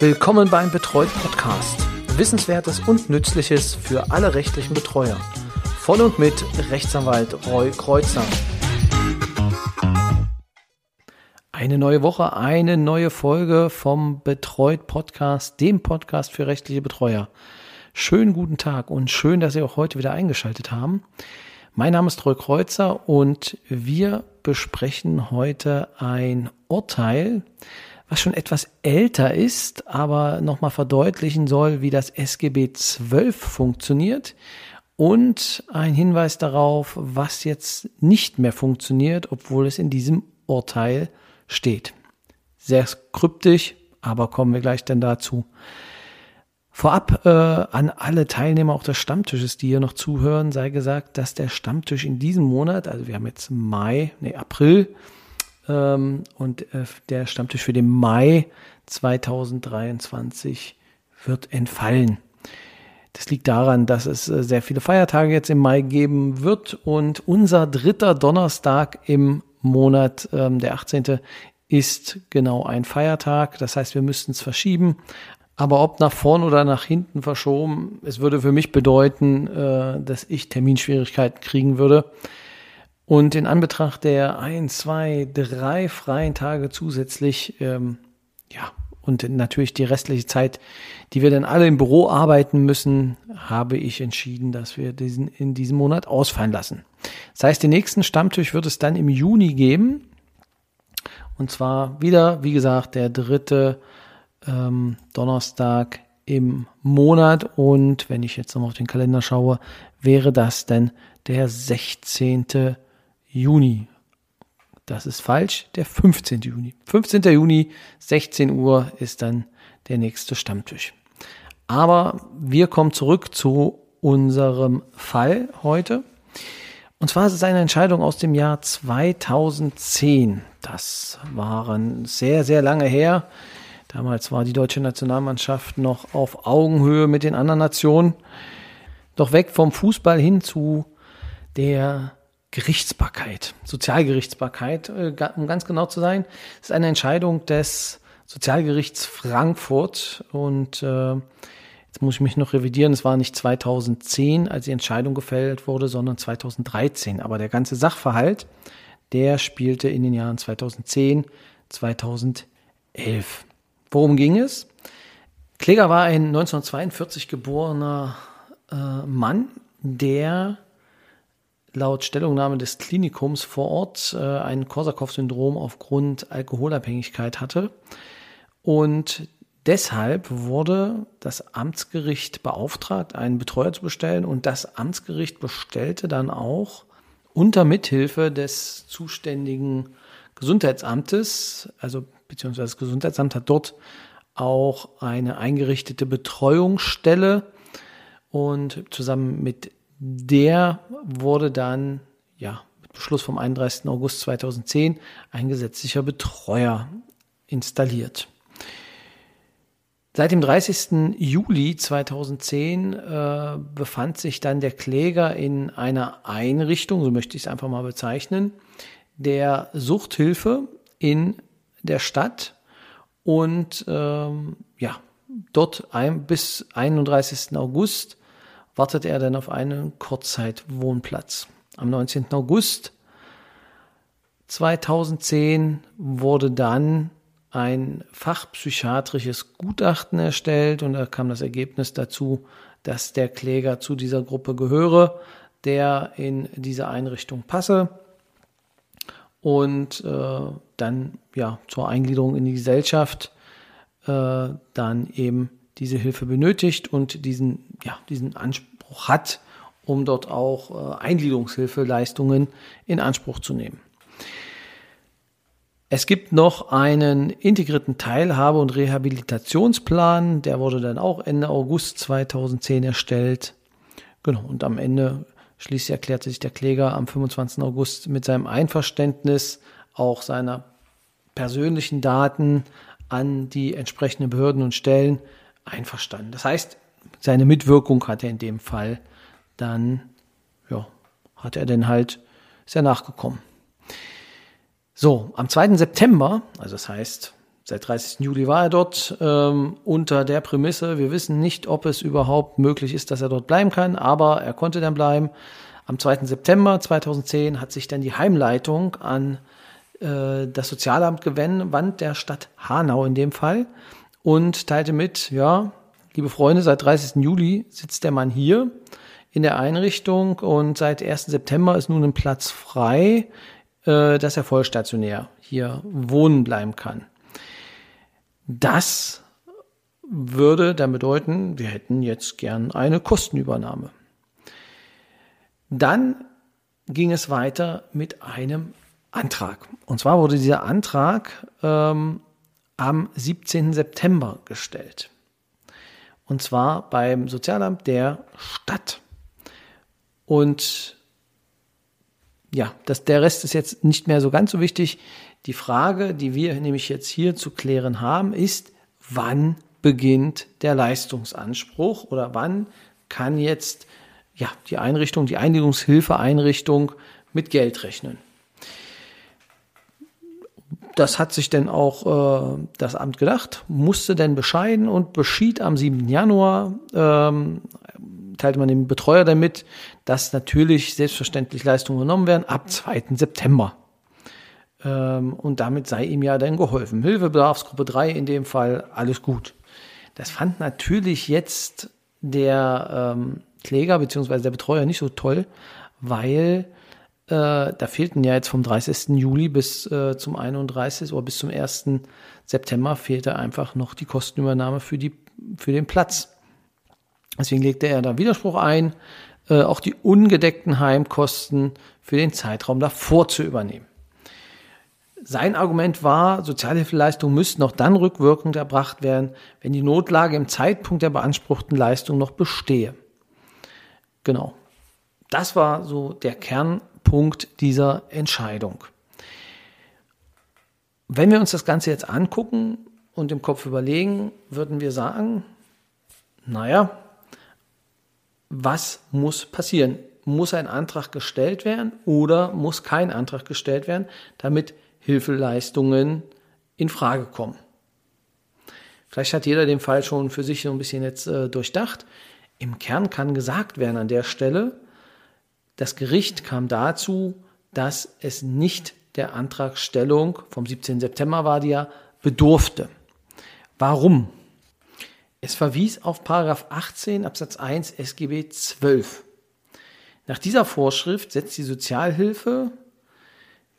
Willkommen beim Betreut Podcast. Wissenswertes und Nützliches für alle rechtlichen Betreuer. Von und mit Rechtsanwalt Roy Kreuzer. Eine neue Woche, eine neue Folge vom Betreut Podcast, dem Podcast für rechtliche Betreuer. Schönen guten Tag und schön, dass Sie auch heute wieder eingeschaltet haben. Mein Name ist Roy Kreuzer und wir besprechen heute ein Urteil, was schon etwas älter ist, aber nochmal verdeutlichen soll, wie das SGB 12 funktioniert und ein Hinweis darauf, was jetzt nicht mehr funktioniert, obwohl es in diesem Urteil steht. Sehr kryptisch, aber kommen wir gleich dann dazu. Vorab äh, an alle Teilnehmer auch des Stammtisches, die hier noch zuhören, sei gesagt, dass der Stammtisch in diesem Monat, also wir haben jetzt Mai, nee, April, ähm, und äh, der Stammtisch für den Mai 2023 wird entfallen. Das liegt daran, dass es äh, sehr viele Feiertage jetzt im Mai geben wird und unser dritter Donnerstag im Monat, ähm, der 18. ist genau ein Feiertag. Das heißt, wir müssten es verschieben. Aber ob nach vorn oder nach hinten verschoben, es würde für mich bedeuten, äh, dass ich Terminschwierigkeiten kriegen würde. Und in Anbetracht der ein, zwei, drei freien Tage zusätzlich, ähm, ja, und natürlich die restliche Zeit, die wir dann alle im Büro arbeiten müssen, habe ich entschieden, dass wir diesen in diesem Monat ausfallen lassen. Das heißt, den nächsten Stammtisch wird es dann im Juni geben. Und zwar wieder, wie gesagt, der dritte ähm, Donnerstag im Monat. Und wenn ich jetzt nochmal auf den Kalender schaue, wäre das dann der 16. Juni. Das ist falsch, der 15. Juni. 15. Juni, 16 Uhr ist dann der nächste Stammtisch. Aber wir kommen zurück zu unserem Fall heute. Und zwar ist es eine Entscheidung aus dem Jahr 2010. Das waren sehr, sehr lange her. Damals war die deutsche Nationalmannschaft noch auf Augenhöhe mit den anderen Nationen. Doch weg vom Fußball hin zu der Gerichtsbarkeit, Sozialgerichtsbarkeit, äh, um ganz genau zu sein. Ist eine Entscheidung des Sozialgerichts Frankfurt und äh, jetzt muss ich mich noch revidieren, es war nicht 2010, als die Entscheidung gefällt wurde, sondern 2013. Aber der ganze Sachverhalt, der spielte in den Jahren 2010, 2011. Worum ging es? Kläger war ein 1942 geborener äh, Mann, der laut Stellungnahme des Klinikums vor Ort äh, ein Korsakow-Syndrom aufgrund Alkoholabhängigkeit hatte. Und deshalb wurde das Amtsgericht beauftragt, einen Betreuer zu bestellen. Und das Amtsgericht bestellte dann auch unter Mithilfe des zuständigen Gesundheitsamtes, also beziehungsweise das Gesundheitsamt hat dort auch eine eingerichtete Betreuungsstelle und zusammen mit der wurde dann, ja, mit Beschluss vom 31. August 2010 ein gesetzlicher Betreuer installiert. Seit dem 30. Juli 2010 äh, befand sich dann der Kläger in einer Einrichtung, so möchte ich es einfach mal bezeichnen, der Suchthilfe in der Stadt und ähm, ja, dort ein, bis 31. August wartet er dann auf einen Kurzzeitwohnplatz. Am 19. August 2010 wurde dann ein fachpsychiatrisches Gutachten erstellt und da kam das Ergebnis dazu, dass der Kläger zu dieser Gruppe gehöre, der in diese Einrichtung passe und äh, dann ja zur Eingliederung in die Gesellschaft äh, dann eben diese Hilfe benötigt und diesen, ja, diesen Anspruch hat, um dort auch äh, Eingliederungshilfeleistungen in Anspruch zu nehmen. Es gibt noch einen integrierten Teilhabe- und Rehabilitationsplan, der wurde dann auch Ende August 2010 erstellt. Genau, und am Ende schließlich erklärte sich der Kläger am 25. August mit seinem Einverständnis auch seiner persönlichen Daten an die entsprechenden Behörden und Stellen einverstanden. Das heißt, seine Mitwirkung hat er in dem Fall dann, ja, hat er dann halt, er nachgekommen. So, am 2. September, also das heißt Seit 30. Juli war er dort ähm, unter der Prämisse, wir wissen nicht, ob es überhaupt möglich ist, dass er dort bleiben kann, aber er konnte dann bleiben. Am 2. September 2010 hat sich dann die Heimleitung an äh, das Sozialamt gewandt, der Stadt Hanau in dem Fall, und teilte mit, ja, liebe Freunde, seit 30. Juli sitzt der Mann hier in der Einrichtung und seit 1. September ist nun ein Platz frei, äh, dass er vollstationär hier wohnen bleiben kann. Das würde dann bedeuten, wir hätten jetzt gern eine Kostenübernahme. Dann ging es weiter mit einem Antrag. Und zwar wurde dieser Antrag ähm, am 17. September gestellt. Und zwar beim Sozialamt der Stadt. Und ja, das, der Rest ist jetzt nicht mehr so ganz so wichtig. Die Frage, die wir nämlich jetzt hier zu klären haben, ist, wann beginnt der Leistungsanspruch oder wann kann jetzt ja, die Einrichtung, die Einigungshilfeeinrichtung mit Geld rechnen. Das hat sich denn auch äh, das Amt gedacht, musste denn bescheiden und beschied am 7. Januar, ähm, teilte man dem Betreuer damit, dass natürlich selbstverständlich Leistungen genommen werden ab 2. September. Ähm, und damit sei ihm ja dann geholfen. Hilfebedarfsgruppe 3 in dem Fall, alles gut. Das fand natürlich jetzt der ähm, Kläger bzw. der Betreuer nicht so toll, weil äh, da fehlten ja jetzt vom 30. Juli bis äh, zum 31. oder bis zum 1. September fehlte einfach noch die Kostenübernahme für, die, für den Platz. Deswegen legte er da Widerspruch ein, äh, auch die ungedeckten Heimkosten für den Zeitraum davor zu übernehmen. Sein Argument war, Sozialhilfeleistungen müssten noch dann rückwirkend erbracht werden, wenn die Notlage im Zeitpunkt der beanspruchten Leistung noch bestehe. Genau. Das war so der Kernpunkt dieser Entscheidung. Wenn wir uns das Ganze jetzt angucken und im Kopf überlegen, würden wir sagen, naja, was muss passieren? Muss ein Antrag gestellt werden oder muss kein Antrag gestellt werden, damit Hilfeleistungen in Frage kommen. Vielleicht hat jeder den Fall schon für sich so ein bisschen jetzt äh, durchdacht. Im Kern kann gesagt werden an der Stelle, das Gericht kam dazu, dass es nicht der Antragstellung vom 17. September war die ja bedurfte. Warum? Es verwies auf Paragraph 18 Absatz 1 SGB 12. Nach dieser Vorschrift setzt die Sozialhilfe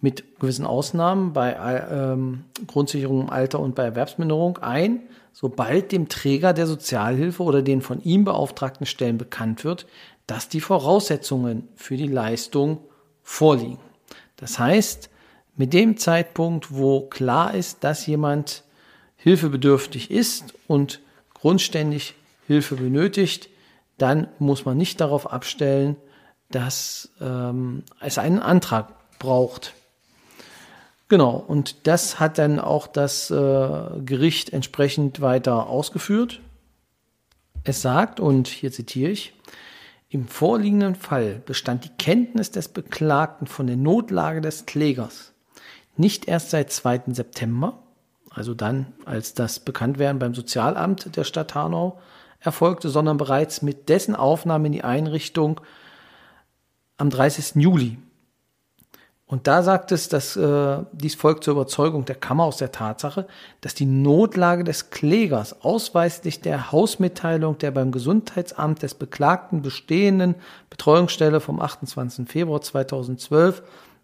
mit gewissen Ausnahmen bei ähm, Grundsicherung im Alter und bei Erwerbsminderung ein, sobald dem Träger der Sozialhilfe oder den von ihm beauftragten Stellen bekannt wird, dass die Voraussetzungen für die Leistung vorliegen. Das heißt, mit dem Zeitpunkt, wo klar ist, dass jemand hilfebedürftig ist und grundständig Hilfe benötigt, dann muss man nicht darauf abstellen, dass ähm, es einen Antrag braucht. Genau, und das hat dann auch das äh, Gericht entsprechend weiter ausgeführt. Es sagt, und hier zitiere ich, im vorliegenden Fall bestand die Kenntnis des Beklagten von der Notlage des Klägers nicht erst seit 2. September, also dann, als das Bekanntwerden beim Sozialamt der Stadt Hanau erfolgte, sondern bereits mit dessen Aufnahme in die Einrichtung am 30. Juli und da sagt es, dass äh, dies folgt zur Überzeugung der Kammer aus der Tatsache, dass die Notlage des Klägers ausweislich der Hausmitteilung der beim Gesundheitsamt des Beklagten bestehenden Betreuungsstelle vom 28. Februar 2012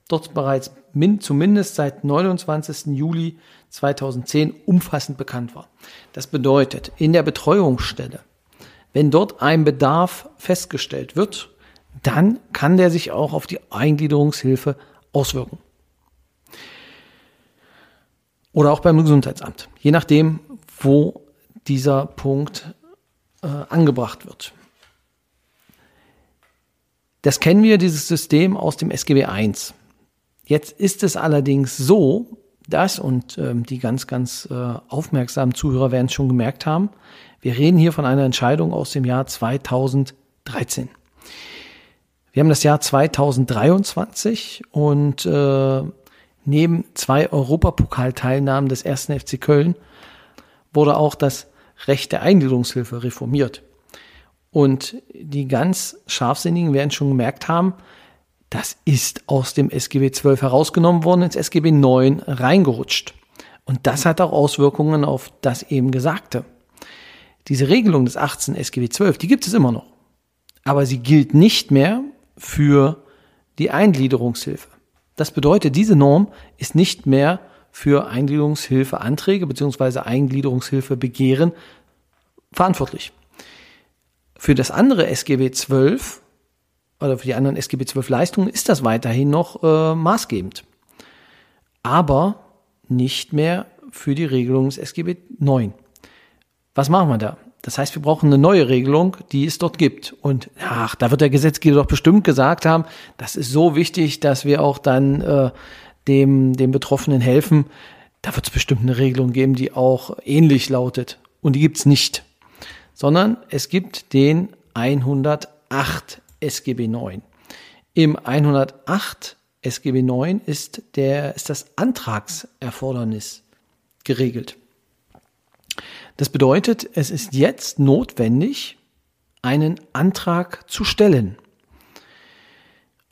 dort bereits min, zumindest seit 29. Juli 2010 umfassend bekannt war. Das bedeutet, in der Betreuungsstelle, wenn dort ein Bedarf festgestellt wird, dann kann der sich auch auf die Eingliederungshilfe auswirken. Oder auch beim Gesundheitsamt, je nachdem, wo dieser Punkt äh, angebracht wird. Das kennen wir, dieses System aus dem SGB I. Jetzt ist es allerdings so, dass, und ähm, die ganz, ganz äh, aufmerksamen Zuhörer werden es schon gemerkt haben, wir reden hier von einer Entscheidung aus dem Jahr 2013. Wir haben das Jahr 2023 und äh, Neben zwei Europapokalteilnahmen des ersten FC Köln wurde auch das Recht der Eingliederungshilfe reformiert. Und die ganz Scharfsinnigen werden schon gemerkt haben, das ist aus dem SGB 12 herausgenommen worden, ins SGB 9 reingerutscht. Und das hat auch Auswirkungen auf das eben Gesagte. Diese Regelung des 18 SGB 12, die gibt es immer noch. Aber sie gilt nicht mehr für die Eingliederungshilfe. Das bedeutet, diese Norm ist nicht mehr für Eingliederungshilfeanträge bzw. Eingliederungshilfebegehren verantwortlich. Für das andere SGB 12 oder für die anderen SGB 12 Leistungen ist das weiterhin noch äh, maßgebend. Aber nicht mehr für die Regelung des SGB 9. Was machen wir da? Das heißt, wir brauchen eine neue Regelung, die es dort gibt. Und ach, da wird der Gesetzgeber doch bestimmt gesagt haben, das ist so wichtig, dass wir auch dann äh, dem, dem Betroffenen helfen. Da wird es bestimmt eine Regelung geben, die auch ähnlich lautet. Und die gibt's nicht. Sondern es gibt den 108 SGB 9. Im 108 SGB 9 ist, der, ist das Antragserfordernis geregelt. Das bedeutet, es ist jetzt notwendig, einen Antrag zu stellen.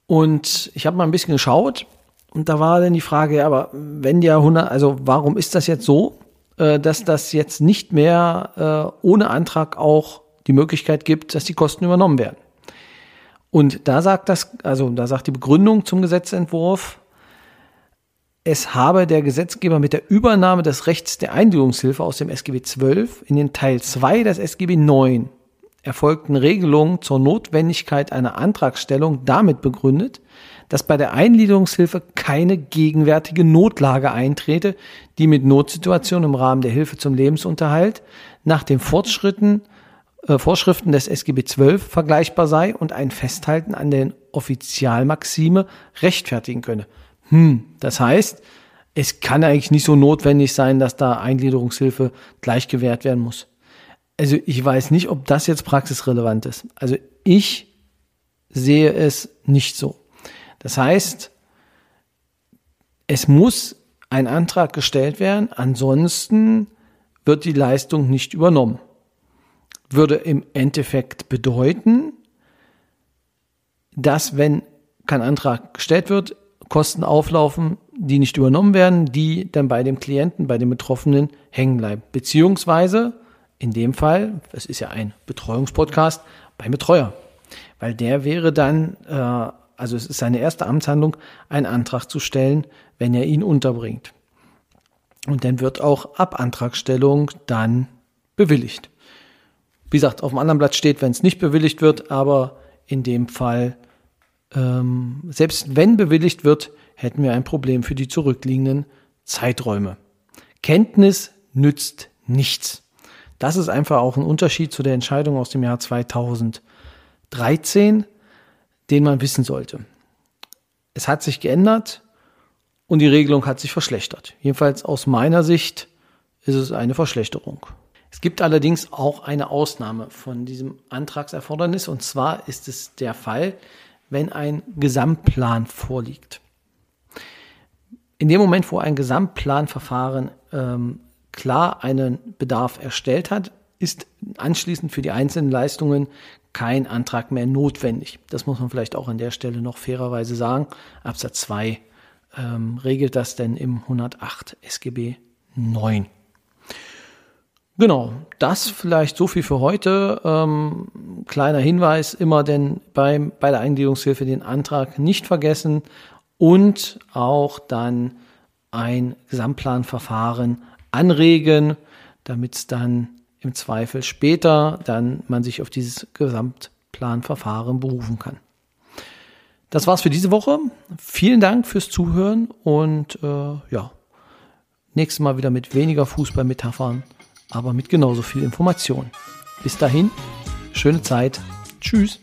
Und ich habe mal ein bisschen geschaut und da war dann die Frage, ja, aber wenn ja 100, also warum ist das jetzt so, äh, dass das jetzt nicht mehr äh, ohne Antrag auch die Möglichkeit gibt, dass die Kosten übernommen werden? Und da sagt das, also da sagt die Begründung zum Gesetzentwurf, es habe der Gesetzgeber mit der Übernahme des Rechts der Einwilligungshilfe aus dem SGB 12 in den Teil 2 des SGB 9 erfolgten Regelungen zur Notwendigkeit einer Antragstellung damit begründet, dass bei der Eingliederungshilfe keine gegenwärtige Notlage eintrete, die mit Notsituationen im Rahmen der Hilfe zum Lebensunterhalt nach den Fortschritten äh, Vorschriften des SGB XII vergleichbar sei und ein Festhalten an den Offizialmaxime rechtfertigen könne. Hm, das heißt, es kann eigentlich nicht so notwendig sein, dass da Eingliederungshilfe gleich gewährt werden muss. Also ich weiß nicht, ob das jetzt praxisrelevant ist. Also ich sehe es nicht so. Das heißt, es muss ein Antrag gestellt werden, ansonsten wird die Leistung nicht übernommen würde im Endeffekt bedeuten, dass wenn kein Antrag gestellt wird, Kosten auflaufen, die nicht übernommen werden, die dann bei dem Klienten, bei dem Betroffenen hängen bleiben. Beziehungsweise in dem Fall, es ist ja ein Betreuungspodcast, beim Betreuer. Weil der wäre dann, äh, also es ist seine erste Amtshandlung, einen Antrag zu stellen, wenn er ihn unterbringt. Und dann wird auch ab Antragstellung dann bewilligt. Wie gesagt, auf dem anderen Blatt steht, wenn es nicht bewilligt wird, aber in dem Fall, ähm, selbst wenn bewilligt wird, hätten wir ein Problem für die zurückliegenden Zeiträume. Kenntnis nützt nichts. Das ist einfach auch ein Unterschied zu der Entscheidung aus dem Jahr 2013, den man wissen sollte. Es hat sich geändert und die Regelung hat sich verschlechtert. Jedenfalls aus meiner Sicht ist es eine Verschlechterung. Es gibt allerdings auch eine Ausnahme von diesem Antragserfordernis und zwar ist es der Fall, wenn ein Gesamtplan vorliegt. In dem Moment, wo ein Gesamtplanverfahren ähm, klar einen Bedarf erstellt hat, ist anschließend für die einzelnen Leistungen kein Antrag mehr notwendig. Das muss man vielleicht auch an der Stelle noch fairerweise sagen. Absatz 2 ähm, regelt das denn im 108 SGB 9. Genau, das vielleicht so viel für heute. Ähm, kleiner Hinweis, immer denn beim, bei der Eingliederungshilfe den Antrag nicht vergessen und auch dann ein Gesamtplanverfahren anregen, damit es dann im Zweifel später dann man sich auf dieses Gesamtplanverfahren berufen kann. Das war's für diese Woche. Vielen Dank fürs Zuhören und äh, ja, nächstes Mal wieder mit weniger Fußballmetaphern aber mit genauso viel Information. Bis dahin, schöne Zeit. Tschüss.